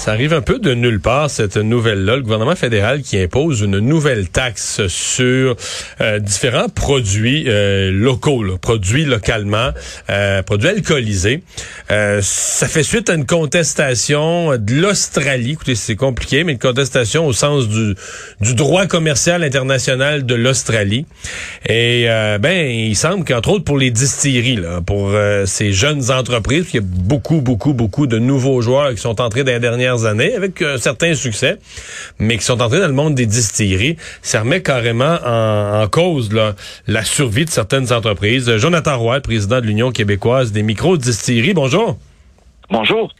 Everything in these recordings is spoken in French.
Ça arrive un peu de nulle part, cette nouvelle-là. Le gouvernement fédéral qui impose une nouvelle taxe sur euh, différents produits euh, locaux, produits localement, euh, produits alcoolisés. ça fait suite à une contestation de l'Australie. Écoutez, c'est compliqué, mais une contestation au sens du, du droit commercial international de l'Australie. Et ben, il semble qu'entre autres pour les distilleries, là, pour ces jeunes entreprises, il y a beaucoup, beaucoup, beaucoup de nouveaux joueurs qui sont entrés dans les dernières années avec un certain succès, mais qui sont entrés dans le monde des distilleries. Ça remet carrément en, cause la survie de certaines entreprises. Jonathan Roy, président de l'Union québécoise des micro-distilleries. Bonjour. Bonjour.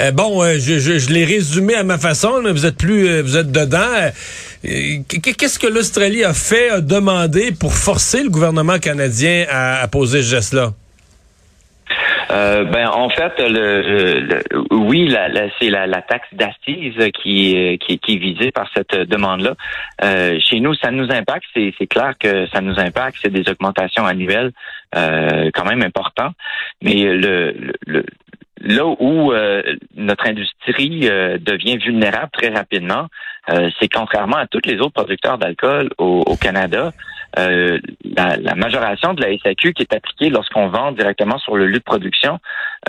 Euh, bon, euh, je, l'ai résumé à ma façon, mais vous êtes plus, euh, vous êtes dedans. Qu'est-ce que l'Australie a fait, a demandé pour forcer le gouvernement canadien à, à poser ce geste-là? Euh, ben en fait, le, oui, la, c'est la, taxe d'assises qui, qui, qui, est visée par cette demande-là. Euh, chez nous, ça nous impacte. C'est, clair que ça nous impacte. C'est des augmentations annuelles euh, quand même importantes. Mais le, le là où notre industrie devient vulnérable très rapidement, c'est contrairement à tous les autres producteurs d'alcool au Canada, euh, la, la, majoration de la SAQ qui est appliquée lorsqu'on vend directement sur le lieu de production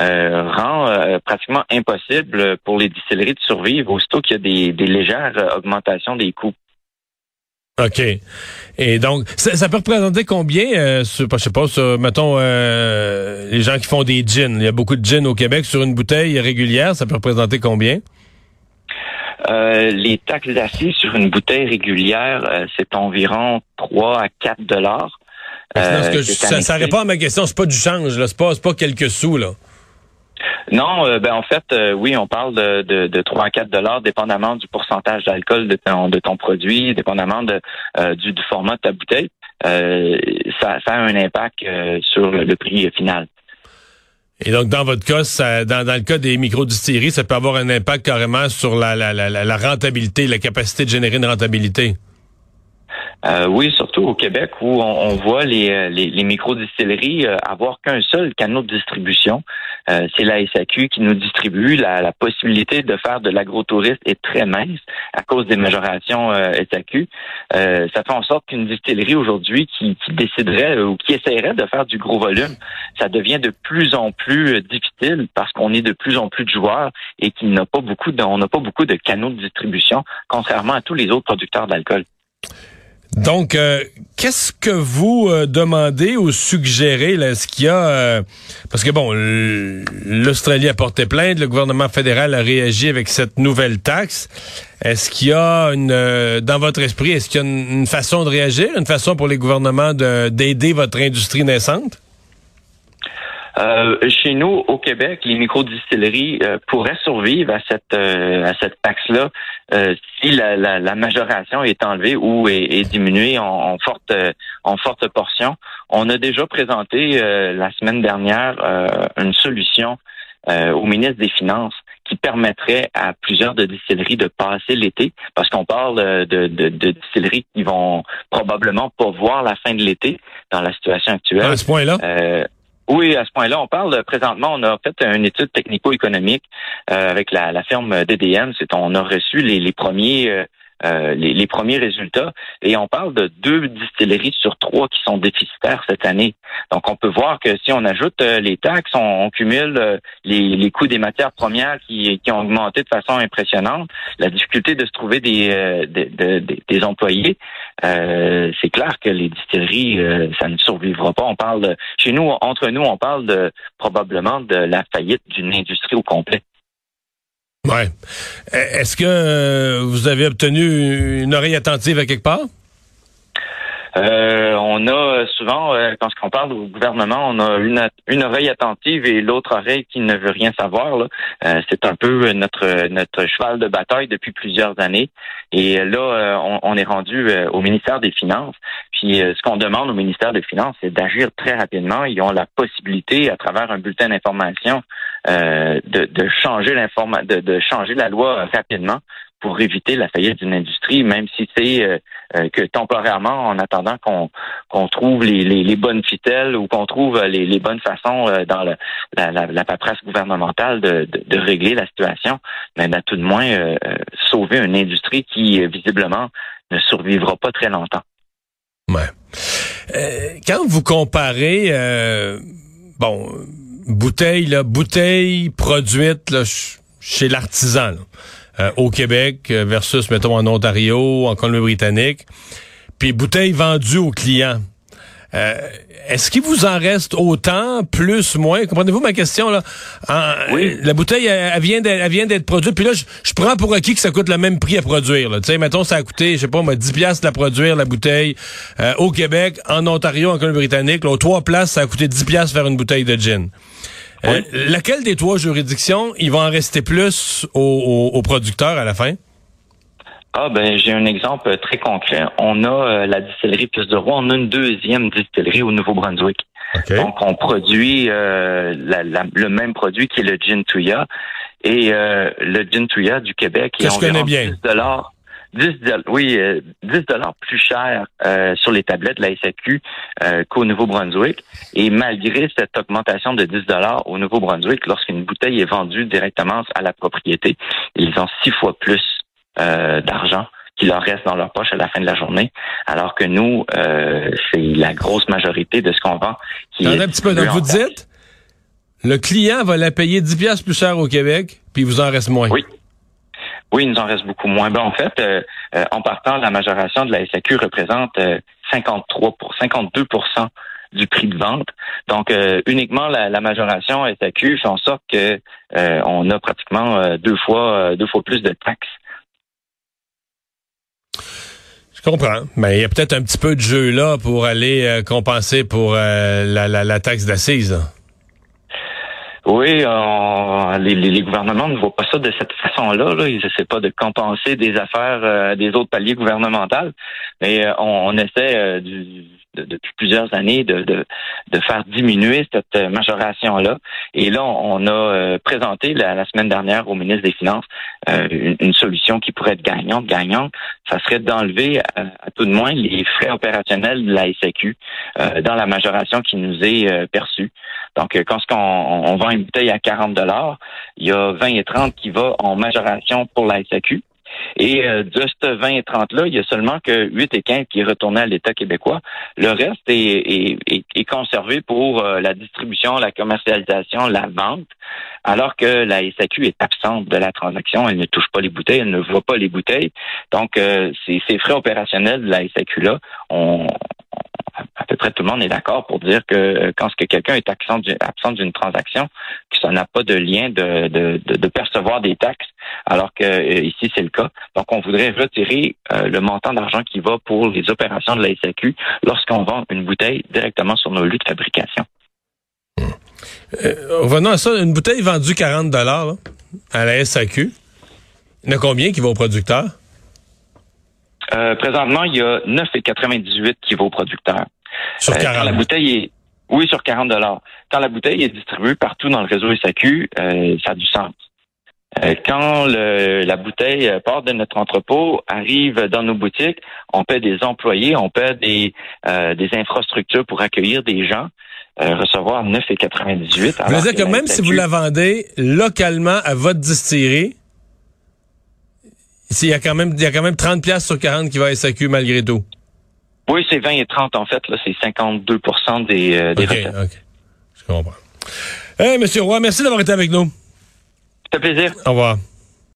euh, rend euh, pratiquement impossible pour les distilleries de survivre aussitôt qu'il y a des, légères augmentations des coûts. OK. Et donc, ça, peut représenter combien, sur, je sais pas, sur, mettons, les gens qui font des gins? Il y a beaucoup de gins au Québec sur une bouteille régulière. Ça peut représenter combien? Euh, les taxes d'assises sur une bouteille régulière, euh, c'est environ 3 à 4 dollars. Euh, ça, ça, répond à ma question. C'est pas du change, là. C'est pas, pas quelques sous, là. Non, ben en fait, oui, on parle de, de, de 3 à 4 dollars, dépendamment du pourcentage d'alcool de ton, de ton produit, dépendamment de, du, format de ta bouteille. ça, ça a un impact sur le prix final. Et donc, dans votre cas, ça, dans, dans, le cas des micro-distilleries, ça peut avoir un impact carrément sur la, la, la, la rentabilité, la capacité de générer une rentabilité? Euh, oui, surtout au Québec où on, voit les, euh, les, les micro-distilleries euh, avoir qu'un seul canal de distribution. c'est la SAQ qui nous distribue. La, possibilité de faire de l'agrotourisme est très mince à cause des majorations SAQ. ça fait en sorte qu'une distillerie aujourd'hui qui, qui, déciderait ou qui essaierait de faire du gros volume, ça devient de plus en plus difficile parce qu'on est de plus en plus de joueurs et qu'il n'a pas beaucoup de, on n'a pas beaucoup de canaux de distribution, contrairement à tous les autres producteurs d'alcool. Donc, euh, qu'est-ce que vous euh, demandez ou suggérez? Est-ce qu'il y a... Euh, parce que, bon, l'Australie a porté plainte, le gouvernement fédéral a réagi avec cette nouvelle taxe. Est-ce qu'il y a une... dans votre esprit, est-ce qu'il y a une, façon de réagir, une façon pour les gouvernements d'aider votre industrie naissante? Euh, chez nous, au Québec, les microdistilleries euh, pourraient survivre à cette euh, à cette taxe-là euh, si la, la, la, majoration est enlevée ou est, est diminuée en, en, forte en forte portion. On a déjà présenté la semaine dernière une solution au ministre des Finances qui permettrait à plusieurs de distilleries de passer l'été, parce qu'on parle de, de, de, distilleries qui vont probablement pas voir la fin de l'été dans la situation actuelle. À ce point-là? Oui, à ce point-là, on parle présentement, on a fait une étude technico-économique euh, avec la, la firme DDM. C'est on a reçu les, les premiers euh, euh, les, premiers résultats. Et on parle de deux distilleries sur trois qui sont déficitaires cette année. Donc, on peut voir que si on ajoute euh, les taxes, on, cumule euh, les, les, coûts des matières premières qui, qui, ont augmenté de façon impressionnante, la difficulté de se trouver des, des, employés, c'est clair que les distilleries, ça ne survivra pas. On parle chez nous, entre nous, on parle de probablement de la faillite d'une industrie au complet. Ouais. Est-ce que euh, vous avez obtenu une oreille attentive à quelque part? Euh, on a souvent, euh, quand on parle au gouvernement, on a une, oreille attentive et l'autre oreille qui ne veut rien savoir. Euh, c'est un peu notre notre cheval de bataille depuis plusieurs années. Et là, on, on, est rendu au ministère des Finances. Puis ce qu'on demande au ministère des Finances, c'est d'agir très rapidement. Ils ont la possibilité, à travers un bulletin d'information, de, de changer l'informa de, de changer la loi rapidement pour éviter la faillite d'une industrie, même si c'est euh, euh, que temporairement, en attendant qu'on qu'on trouve les, les, bonnes fitelles ou qu'on trouve les, les, bonnes façons dans la, la, la, paperasse gouvernementale de, de, régler la situation, mais à tout de moins sauver une industrie qui visiblement ne survivra pas très longtemps. Ouais. quand vous comparez, bon, bouteille, là, bouteille produite là, chez l'artisan euh, au Québec euh, versus, mettons, en Ontario, en Colombie-Britannique, puis bouteille vendue aux clients. Euh, est-ce qu'il vous en reste autant, plus, moins? Comprenez-vous ma question, là? oui. La bouteille, elle, vient d'être produite, puis là, je, prends pour acquis que ça coûte le même prix à produire. Tu sais, mettons, ça a coûté, je sais pas, moi, 10 piastres la produire, la bouteille, au Québec, en Ontario, en Colombie-Britannique. Aux trois places, ça a coûté 10 piastres faire une bouteille de gin. Euh, laquelle des trois juridictions, il va en rester plus aux, producteurs à la fin? Ah ben j'ai un exemple très concret. On a euh, la distillerie Plus de Roi, on a une deuxième distillerie au Nouveau-Brunswick. Donc on produit euh, le même produit qui est le gin Tuya et le gin Tuya du Québec est environ 10 dollars 10 oui, 10 euh, dollars plus cher euh, sur les tablettes de la SAQ euh, qu'au Nouveau-Brunswick. Et malgré cette augmentation de 10 dollars au Nouveau-Brunswick, lorsqu'une bouteille est vendue directement à la propriété, ils ont six fois plus d'argent qui leur reste dans leur poche à la fin de la journée, alors que nous, c'est la grosse majorité de ce qu'on vend qui est un petit peu. Donc vous dites, le client va la payer 10 pièces plus cher au Québec, puis il vous en reste moins. Oui. Oui, il nous en reste beaucoup moins. Ben, en fait, euh, euh, en partant, la majoration de la SAQ représente 53 euh, pour 52% du prix de vente. Donc, uniquement la, majoration SAQ fait en sorte que on a pratiquement deux fois deux fois plus de taxes. Je comprends. Mais il y a peut-être un petit peu de jeu là pour aller compenser pour la, la, la, taxe d'assises. Oui, euh, les, gouvernements ne voient pas ça de cette façon-là. Là. Ils essaient pas de compenser des affaires euh, des autres paliers gouvernementaux, mais euh, on, on, essaie du, depuis plusieurs années de, de, de, faire diminuer cette majoration-là. Et là, on, a présenté la, semaine dernière au ministre des Finances une, une, solution qui pourrait être gagnante. Gagnante, ça serait d'enlever à, tout de moins les frais opérationnels de la SAQ dans la majoration qui nous est perçue. Donc, quand on, on vend une bouteille à 40 dollars, il y a 20 et 30 qui va en majoration pour la SAQ. Et euh, de ce 20 et 30-là, il y a seulement que 8 et 15 qui est retourné à l'État québécois. Le reste est, est, conservé pour euh, la distribution, la commercialisation, la vente, alors que la SAQ est absente de la transaction. Elle ne touche pas les bouteilles, elle ne voit pas les bouteilles. Donc, euh, ces, ces frais opérationnels de la SAQ-là, on, près tout le monde est d'accord pour dire que euh, quand ce que quelqu'un est absent d'une transaction, que ça n'a pas de lien de, de, de, percevoir des taxes, alors que euh, ici c'est le cas. Donc on voudrait retirer euh, le montant d'argent qui va pour les opérations de la SAQ lorsqu'on vend une bouteille directement sur nos lieux de fabrication. revenons à ça, une bouteille vendue 40 dollars à la SAQ. Il y en a combien qui vont au producteur? Euh, présentement, il y a 9,98 qui vaut au producteur. Sur 40 euh, la bouteille est oui, sur 40 dollars. Quand la bouteille est distribuée partout dans le réseau SAQ, euh, ça a du sens. quand la bouteille part de notre entrepôt, arrive dans nos boutiques, on paie des employés, on paie des, des infrastructures pour accueillir des gens. recevoir 9,98. Vous dire que, même si vous la vendez localement à votre distillerie, il y a quand même, il y a quand même 30 pièces sur 40 qui va à SAQ malgré tout. Oui, c'est 20 et 30 en fait. Là, c'est 52 des, euh, des recettes. OK. Je comprends. Hey, Monsieur Roy, merci d'avoir été avec nous. Ça fait plaisir. Au revoir.